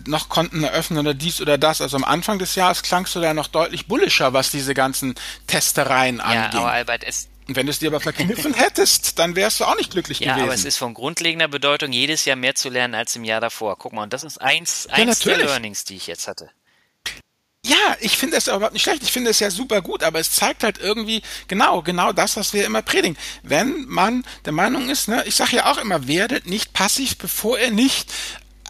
noch Konten eröffnen oder dies oder das. Also am Anfang des Jahres klangst du da noch deutlich bullischer, was diese ganzen Testereien angeht. Ja, aber Albert, es, und wenn du es dir aber verkniffen hättest, dann wärst du auch nicht glücklich ja, gewesen. Ja, aber es ist von grundlegender Bedeutung, jedes Jahr mehr zu lernen als im Jahr davor. Guck mal, und das ist eins, eins ja, der Learnings, die ich jetzt hatte. Ja, ich finde es überhaupt nicht schlecht. Ich finde es ja super gut, aber es zeigt halt irgendwie genau, genau das, was wir immer predigen. Wenn man der Meinung ist, ne, ich sage ja auch immer, werdet nicht passiv, bevor ihr nicht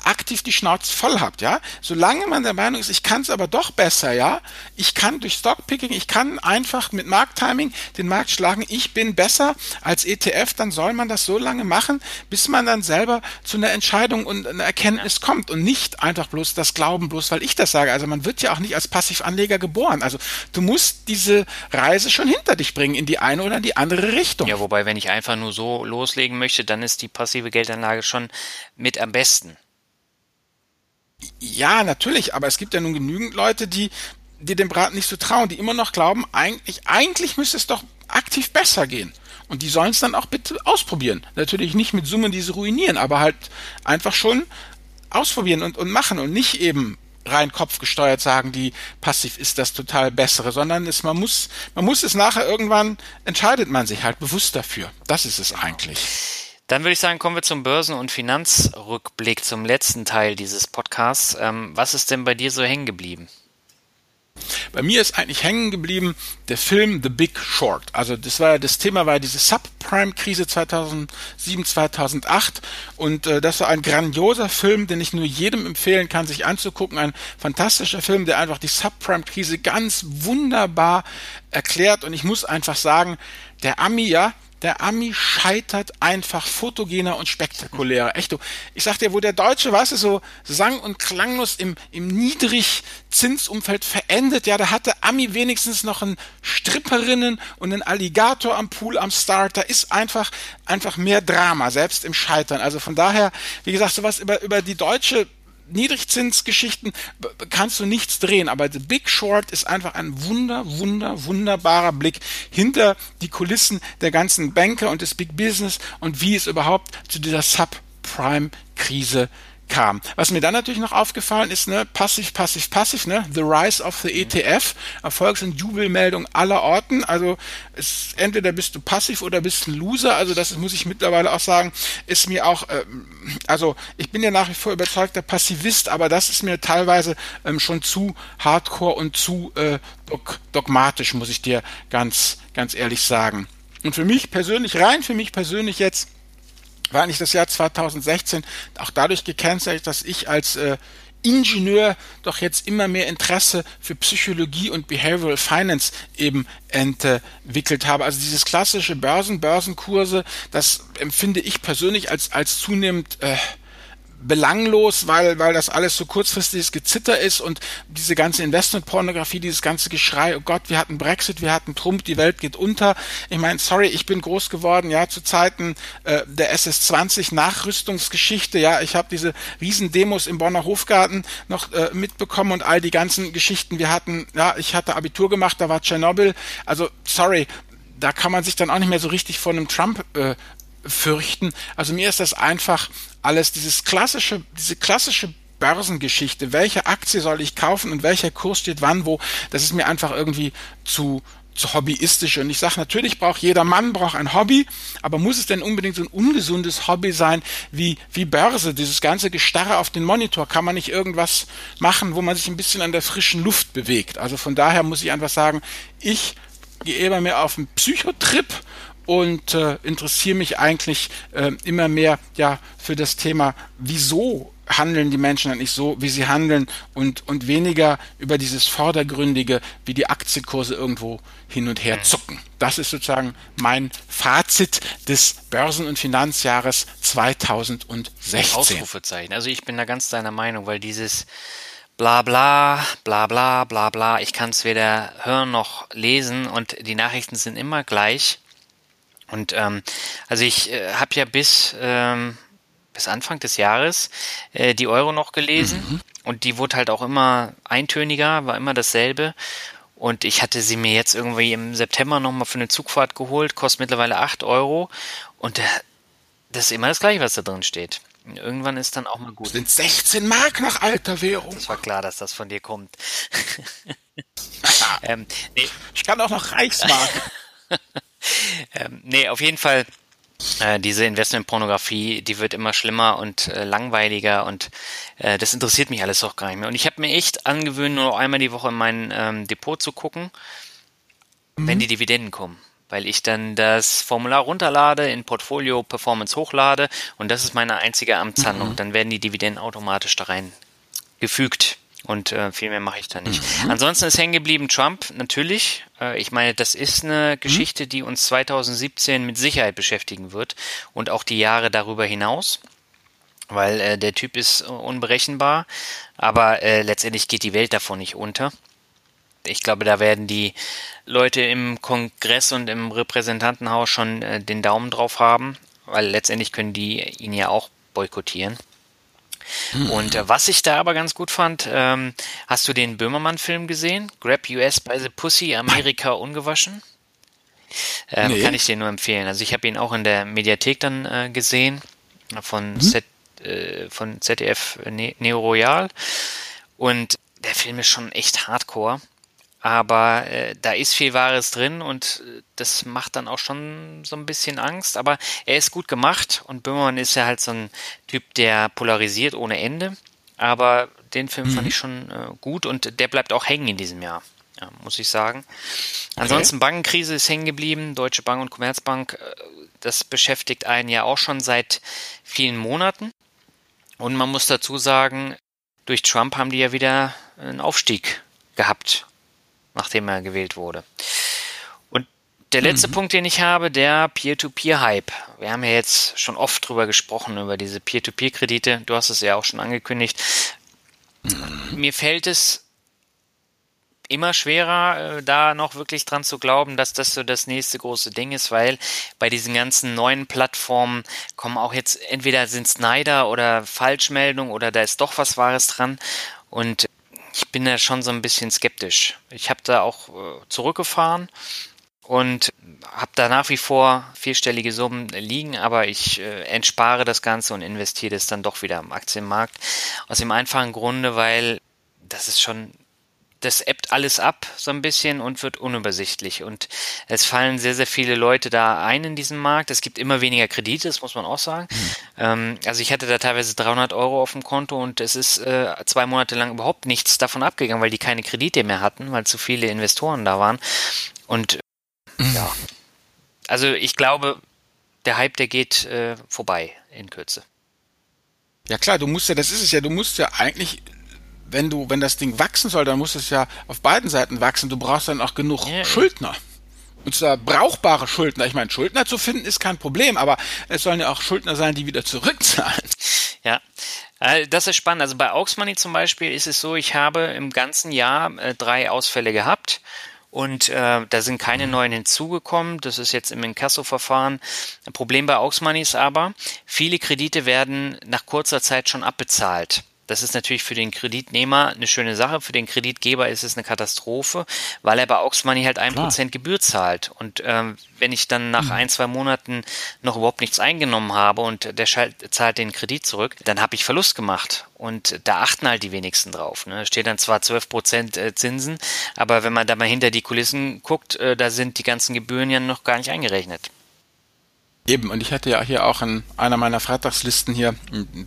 aktiv die Schnauze voll habt, ja. Solange man der Meinung ist, ich kann es aber doch besser, ja. Ich kann durch Stockpicking, ich kann einfach mit Markttiming den Markt schlagen. Ich bin besser als ETF, dann soll man das so lange machen, bis man dann selber zu einer Entscheidung und einer Erkenntnis kommt und nicht einfach bloß das Glauben, bloß weil ich das sage. Also man wird ja auch nicht als Passivanleger geboren. Also du musst diese Reise schon hinter dich bringen in die eine oder in die andere Richtung. Ja, wobei, wenn ich einfach nur so loslegen möchte, dann ist die passive Geldanlage schon mit am besten. Ja, natürlich, aber es gibt ja nun genügend Leute, die, die dem Braten nicht so trauen, die immer noch glauben, eigentlich, eigentlich müsste es doch aktiv besser gehen. Und die sollen es dann auch bitte ausprobieren. Natürlich nicht mit Summen, die sie ruinieren, aber halt einfach schon ausprobieren und, und machen und nicht eben rein kopfgesteuert sagen, die passiv ist das total bessere, sondern es, man muss, man muss es nachher irgendwann entscheidet man sich halt bewusst dafür. Das ist es eigentlich. Dann würde ich sagen, kommen wir zum Börsen- und Finanzrückblick, zum letzten Teil dieses Podcasts. Ähm, was ist denn bei dir so hängen geblieben? Bei mir ist eigentlich hängen geblieben der Film The Big Short. Also das war das Thema war diese Subprime-Krise 2007 2008 und äh, das war ein grandioser Film, den ich nur jedem empfehlen kann, sich anzugucken. Ein fantastischer Film, der einfach die Subprime-Krise ganz wunderbar erklärt. Und ich muss einfach sagen, der Ami ja, der Ami scheitert einfach fotogener und spektakulärer. Echt, du, ich sag dir, wo der Deutsche, weißt du, so sang- und klanglos im, im Niedrigzinsumfeld verendet, ja, da hatte Ami wenigstens noch einen Stripperinnen und einen Alligator am Pool am Start. Da ist einfach, einfach mehr Drama, selbst im Scheitern. Also von daher, wie gesagt, sowas über, über die deutsche Niedrigzinsgeschichten kannst du nichts drehen, aber The Big Short ist einfach ein wunder, wunder, wunderbarer Blick hinter die Kulissen der ganzen Banker und des Big Business und wie es überhaupt zu dieser Sub Subprime-Krise kam. Was mir dann natürlich noch aufgefallen ist, ne, passiv, passiv, passiv, ne, The Rise of the ETF, Erfolgs- und Jubelmeldung aller Orten. Also es, entweder bist du passiv oder bist ein Loser. Also das muss ich mittlerweile auch sagen, ist mir auch, ähm, also ich bin ja nach wie vor überzeugter Passivist, aber das ist mir teilweise ähm, schon zu hardcore und zu äh, dogmatisch, muss ich dir ganz, ganz ehrlich sagen. Und für mich persönlich, rein für mich persönlich jetzt, war eigentlich das Jahr 2016 auch dadurch gekennzeichnet, dass ich als äh, Ingenieur doch jetzt immer mehr Interesse für Psychologie und Behavioral Finance eben entwickelt habe. Also dieses klassische Börsen, Börsenkurse, das empfinde ich persönlich als, als zunehmend äh, belanglos, weil, weil das alles so kurzfristiges Gezitter ist und diese ganze Investmentpornografie, dieses ganze Geschrei, oh Gott, wir hatten Brexit, wir hatten Trump, die Welt geht unter. Ich meine, sorry, ich bin groß geworden, ja, zu Zeiten äh, der SS-20 Nachrüstungsgeschichte, ja, ich habe diese Riesendemos im Bonner Hofgarten noch äh, mitbekommen und all die ganzen Geschichten. Wir hatten, ja, ich hatte Abitur gemacht, da war Tschernobyl, also sorry, da kann man sich dann auch nicht mehr so richtig vor einem Trump äh, fürchten. Also mir ist das einfach alles dieses klassische, diese klassische Börsengeschichte, welche Aktie soll ich kaufen und welcher Kurs steht wann wo, das ist mir einfach irgendwie zu zu hobbyistisch. Und ich sage, natürlich braucht jeder Mann braucht ein Hobby, aber muss es denn unbedingt so ein ungesundes Hobby sein wie, wie Börse? Dieses ganze Gestarre auf den Monitor, kann man nicht irgendwas machen, wo man sich ein bisschen an der frischen Luft bewegt? Also von daher muss ich einfach sagen, ich gehe immer mehr auf einen Psychotrip und äh, interessiere mich eigentlich äh, immer mehr ja für das Thema, wieso handeln die Menschen eigentlich so, wie sie handeln und, und weniger über dieses Vordergründige, wie die Aktienkurse irgendwo hin und her zucken. Das ist sozusagen mein Fazit des Börsen- und Finanzjahres 2016. Ausrufezeichen. Also ich bin da ganz deiner Meinung, weil dieses bla bla, bla bla, bla bla, ich kann es weder hören noch lesen und die Nachrichten sind immer gleich. Und ähm, also ich äh, habe ja bis, ähm, bis Anfang des Jahres äh, die Euro noch gelesen mhm. und die wurde halt auch immer eintöniger, war immer dasselbe. Und ich hatte sie mir jetzt irgendwie im September nochmal für eine Zugfahrt geholt, kostet mittlerweile 8 Euro. Und äh, das ist immer das gleiche, was da drin steht. Irgendwann ist dann auch mal gut. Das sind 16 Mark nach alter Währung. Das war klar, dass das von dir kommt. ähm, nee. Ich kann auch noch Reichsmark. ähm, nee, auf jeden Fall, äh, diese Investmentpornografie, die wird immer schlimmer und äh, langweiliger und äh, das interessiert mich alles auch gar nicht mehr. Und ich habe mir echt angewöhnt, nur noch einmal die Woche in mein ähm, Depot zu gucken, mhm. wenn die Dividenden kommen. Weil ich dann das Formular runterlade, in Portfolio Performance hochlade und das ist meine einzige Amtshandlung. Mhm. Dann werden die Dividenden automatisch da rein gefügt. Und äh, viel mehr mache ich da nicht. Mhm. Ansonsten ist hängen geblieben Trump, natürlich. Äh, ich meine, das ist eine mhm. Geschichte, die uns 2017 mit Sicherheit beschäftigen wird und auch die Jahre darüber hinaus. Weil äh, der Typ ist unberechenbar, aber äh, letztendlich geht die Welt davon nicht unter. Ich glaube, da werden die Leute im Kongress und im Repräsentantenhaus schon äh, den Daumen drauf haben, weil letztendlich können die ihn ja auch boykottieren. Hm. Und äh, was ich da aber ganz gut fand, ähm, hast du den Böhmermann-Film gesehen? Grab US by the Pussy, Amerika ungewaschen? Ähm, nee. Kann ich dir nur empfehlen. Also ich habe ihn auch in der Mediathek dann äh, gesehen von, hm. Z, äh, von ZDF ne Neo Royal. Und der Film ist schon echt hardcore. Aber äh, da ist viel Wahres drin und äh, das macht dann auch schon so ein bisschen Angst. Aber er ist gut gemacht und Böhmermann ist ja halt so ein Typ, der polarisiert ohne Ende. Aber den Film mhm. fand ich schon äh, gut und der bleibt auch hängen in diesem Jahr, ja, muss ich sagen. Ansonsten okay. Bankenkrise ist hängen geblieben, Deutsche Bank und Commerzbank, äh, das beschäftigt einen ja auch schon seit vielen Monaten. Und man muss dazu sagen, durch Trump haben die ja wieder einen Aufstieg gehabt nachdem er gewählt wurde. Und der letzte mhm. Punkt, den ich habe, der Peer-to-Peer-Hype. Wir haben ja jetzt schon oft drüber gesprochen, über diese Peer-to-Peer-Kredite. Du hast es ja auch schon angekündigt. Mhm. Mir fällt es immer schwerer, äh, da noch wirklich dran zu glauben, dass das so das nächste große Ding ist, weil bei diesen ganzen neuen Plattformen kommen auch jetzt entweder sind Snyder oder Falschmeldungen oder da ist doch was Wahres dran. Und ich bin da schon so ein bisschen skeptisch. Ich habe da auch äh, zurückgefahren und habe da nach wie vor vierstellige Summen liegen, aber ich äh, entspare das Ganze und investiere das dann doch wieder am Aktienmarkt. Aus dem einfachen Grunde, weil das ist schon das ebbt alles ab so ein bisschen und wird unübersichtlich. Und es fallen sehr, sehr viele Leute da ein in diesen Markt. Es gibt immer weniger Kredite, das muss man auch sagen. Mhm. Ähm, also ich hatte da teilweise 300 Euro auf dem Konto und es ist äh, zwei Monate lang überhaupt nichts davon abgegangen, weil die keine Kredite mehr hatten, weil zu viele Investoren da waren. Und mhm. ja, also ich glaube, der Hype, der geht äh, vorbei in Kürze. Ja klar, du musst ja, das ist es ja, du musst ja eigentlich wenn du, wenn das Ding wachsen soll, dann muss es ja auf beiden Seiten wachsen. Du brauchst dann auch genug ja, Schuldner. Und zwar brauchbare Schuldner. Ich meine, Schuldner zu finden ist kein Problem, aber es sollen ja auch Schuldner sein, die wieder zurückzahlen. Ja, äh, das ist spannend. Also bei Aux Money zum Beispiel ist es so, ich habe im ganzen Jahr äh, drei Ausfälle gehabt und äh, da sind keine mhm. neuen hinzugekommen. Das ist jetzt im Inkasso-Verfahren. Problem bei Aux Money ist aber, viele Kredite werden nach kurzer Zeit schon abbezahlt. Das ist natürlich für den Kreditnehmer eine schöne Sache. Für den Kreditgeber ist es eine Katastrophe, weil er bei Aux Money halt ein Prozent Gebühr zahlt. Und ähm, wenn ich dann nach mhm. ein, zwei Monaten noch überhaupt nichts eingenommen habe und der zahlt den Kredit zurück, dann habe ich Verlust gemacht. Und da achten halt die wenigsten drauf. Ne? Steht dann zwar 12 Prozent äh, Zinsen, aber wenn man da mal hinter die Kulissen guckt, äh, da sind die ganzen Gebühren ja noch gar nicht eingerechnet. Eben, und ich hatte ja hier auch in einer meiner Freitagslisten hier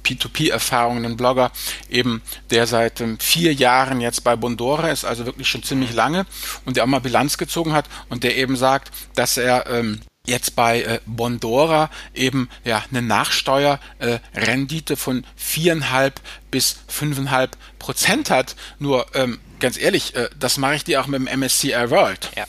P2P-Erfahrungen, einen Blogger, eben der seit ähm, vier Jahren jetzt bei Bondora ist, also wirklich schon ziemlich lange, und der auch mal Bilanz gezogen hat und der eben sagt, dass er ähm, jetzt bei äh, Bondora eben ja eine Nachsteuerrendite äh, von viereinhalb bis fünfeinhalb Prozent hat. Nur ähm, ganz ehrlich, äh, das mache ich dir auch mit dem MSCI World. Ja.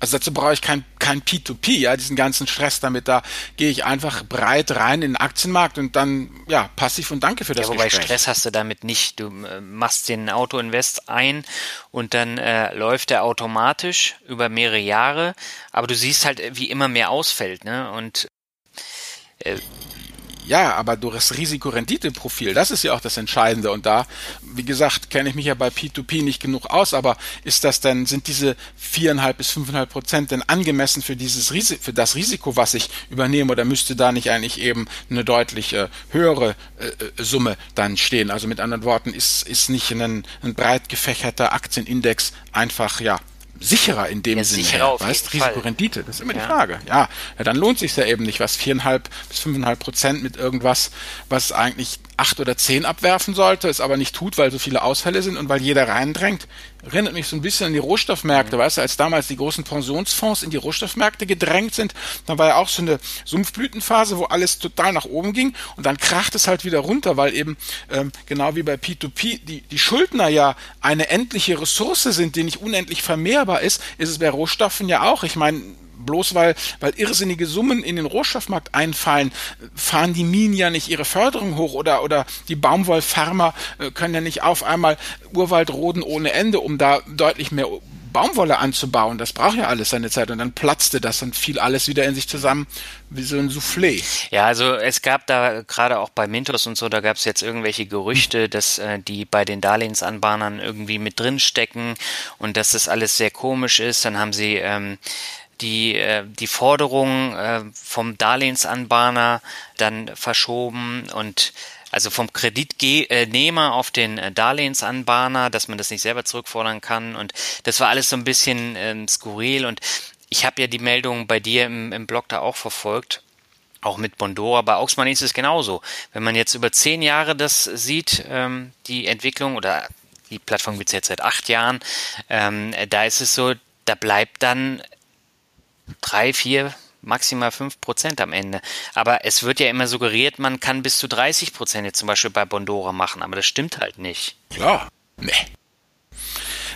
Also dazu brauche ich kein, kein P2P, ja, diesen ganzen Stress damit. Da gehe ich einfach breit rein in den Aktienmarkt und dann, ja, passiv und danke für das ja, wobei Gespräch. Stress hast du damit nicht. Du äh, machst den Autoinvest ein und dann äh, läuft der automatisch über mehrere Jahre, aber du siehst halt, wie immer mehr ausfällt, ne? Und äh, ja, aber durch das Risikorendite-Profil, das ist ja auch das Entscheidende. Und da, wie gesagt, kenne ich mich ja bei P2P nicht genug aus, aber ist das denn, sind diese viereinhalb bis fünfeinhalb Prozent denn angemessen für dieses Risiko, für das Risiko, was ich übernehme, oder müsste da nicht eigentlich eben eine deutlich äh, höhere äh, äh Summe dann stehen? Also mit anderen Worten, ist, ist nicht ein, ein breit gefächerter Aktienindex einfach, ja, sicherer in dem ja, Sinne. Sicherer weißt, Risikorendite, das ist immer ja. die Frage. Ja, ja, dann lohnt sich ja eben nicht, was viereinhalb bis fünfeinhalb Prozent mit irgendwas, was eigentlich acht oder zehn abwerfen sollte, es aber nicht tut, weil so viele Ausfälle sind und weil jeder reindrängt. Erinnert mich so ein bisschen an die Rohstoffmärkte, mhm. weißt du, als damals die großen Pensionsfonds in die Rohstoffmärkte gedrängt sind, dann war ja auch so eine Sumpfblütenphase, wo alles total nach oben ging und dann kracht es halt wieder runter, weil eben ähm, genau wie bei P2P die, die Schuldner ja eine endliche Ressource sind, die nicht unendlich vermehrbar ist, ist es bei Rohstoffen ja auch. Ich meine, bloß weil, weil irrsinnige Summen in den Rohstoffmarkt einfallen, fahren die Minen ja nicht ihre Förderung hoch oder, oder die Baumwollfarmer äh, können ja nicht auf einmal Urwald roden ohne Ende, um da deutlich mehr Baumwolle anzubauen. Das braucht ja alles seine Zeit und dann platzte das und fiel alles wieder in sich zusammen wie so ein Soufflé. Ja, also es gab da gerade auch bei Mintos und so, da gab es jetzt irgendwelche Gerüchte, dass äh, die bei den Darlehensanbahnern irgendwie mit drin stecken und dass das alles sehr komisch ist. Dann haben sie ähm, die, äh, die Forderung äh, vom Darlehensanbahner dann verschoben und also vom Kreditnehmer auf den äh, Darlehensanbahner, dass man das nicht selber zurückfordern kann. Und das war alles so ein bisschen ähm, skurril. Und ich habe ja die Meldung bei dir im, im Blog da auch verfolgt auch mit Bondora. Bei Auxmann ist es genauso. Wenn man jetzt über zehn Jahre das sieht, ähm, die Entwicklung oder die Plattform gibt es jetzt seit acht Jahren, ähm, da ist es so, da bleibt dann drei, vier, maximal fünf Prozent am Ende. Aber es wird ja immer suggeriert, man kann bis zu 30 Prozent jetzt zum Beispiel bei Bondora machen, aber das stimmt halt nicht. Klar. Nee.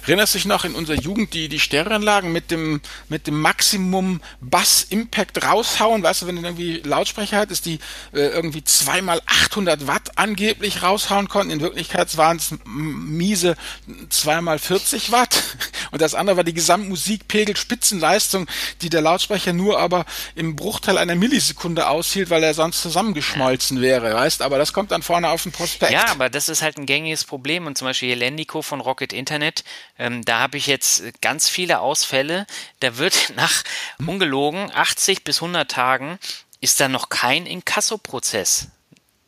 Erinnerst du dich noch in unserer Jugend die, die Stereoanlagen mit dem, mit dem Maximum Bass-Impact raushauen? Weißt du, wenn du irgendwie Lautsprecher hattest, die äh, irgendwie zweimal 800 Watt angeblich raushauen konnten. In Wirklichkeit waren es miese zweimal 40 Watt. Und das andere war die Gesamtmusikpegel, Spitzenleistung, die der Lautsprecher nur aber im Bruchteil einer Millisekunde aushielt, weil er sonst zusammengeschmolzen wäre, weißt? Aber das kommt dann vorne auf den Prospekt. Ja, aber das ist halt ein gängiges Problem. Und zum Beispiel Lendico von Rocket Internet ähm, da habe ich jetzt ganz viele Ausfälle. Da wird nach ungelogen 80 bis 100 Tagen ist da noch kein Inkasso-Prozess.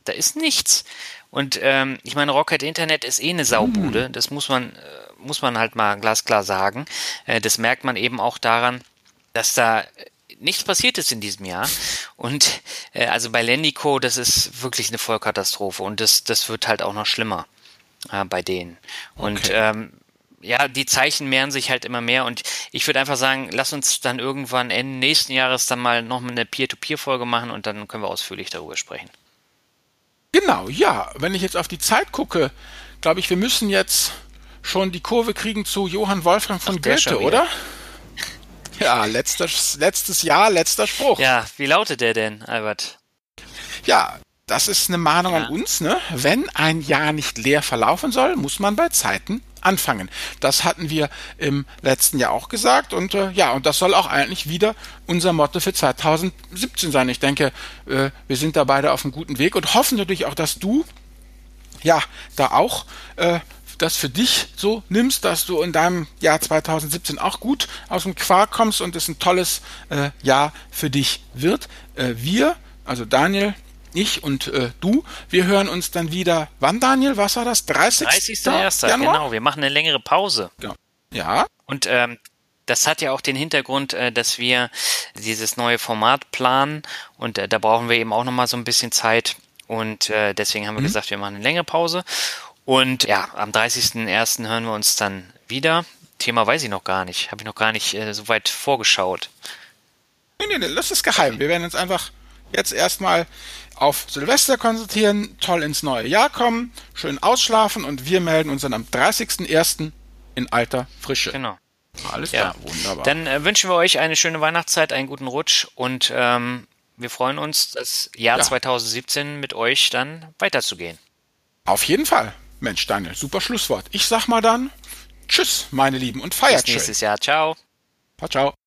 Da ist nichts. Und ähm, ich meine, Rocket Internet ist eh eine Saubude. Hm. Das muss man, äh, muss man halt mal glasklar sagen. Äh, das merkt man eben auch daran, dass da nichts passiert ist in diesem Jahr. Und äh, also bei Lendico, das ist wirklich eine Vollkatastrophe und das, das wird halt auch noch schlimmer äh, bei denen. Und okay. ähm, ja, die Zeichen mehren sich halt immer mehr und ich würde einfach sagen, lass uns dann irgendwann Ende nächsten Jahres dann mal noch eine Peer-to-Peer-Folge machen und dann können wir ausführlich darüber sprechen. Genau, ja. Wenn ich jetzt auf die Zeit gucke, glaube ich, wir müssen jetzt schon die Kurve kriegen zu Johann Wolfgang von Ach, Goethe, oder? Ja, letztes, letztes Jahr, letzter Spruch. Ja, wie lautet der denn, Albert? Ja, das ist eine Mahnung ja. an uns, ne? Wenn ein Jahr nicht leer verlaufen soll, muss man bei Zeiten anfangen. Das hatten wir im letzten Jahr auch gesagt und äh, ja, und das soll auch eigentlich wieder unser Motto für 2017 sein. Ich denke, äh, wir sind da beide auf einem guten Weg und hoffen natürlich auch, dass du ja da auch äh, das für dich so nimmst, dass du in deinem Jahr 2017 auch gut aus dem Quark kommst und es ein tolles äh, Jahr für dich wird. Äh, wir, also Daniel, ich und äh, du, wir hören uns dann wieder. Wann, Daniel? Was war das? 30. 30. Januar? Genau, wir machen eine längere Pause. Ja. ja. Und ähm, das hat ja auch den Hintergrund, äh, dass wir dieses neue Format planen und äh, da brauchen wir eben auch nochmal so ein bisschen Zeit und äh, deswegen haben wir mhm. gesagt, wir machen eine längere Pause und ja, am 30.01. hören wir uns dann wieder. Thema weiß ich noch gar nicht. Habe ich noch gar nicht äh, so weit vorgeschaut. Nee, nee, nee, das ist geheim. Wir werden uns einfach jetzt erstmal auf Silvester konzentrieren, toll ins neue Jahr kommen, schön ausschlafen und wir melden uns dann am 30.01. in alter Frische. Genau. Alles ja. klar, wunderbar. Dann äh, wünschen wir euch eine schöne Weihnachtszeit, einen guten Rutsch und ähm, wir freuen uns, das Jahr ja. 2017 mit euch dann weiterzugehen. Auf jeden Fall. Mensch, Daniel, super Schlusswort. Ich sag mal dann Tschüss, meine Lieben, und feiert Bis nächstes schön. Jahr. Ciao. Ciao, ciao.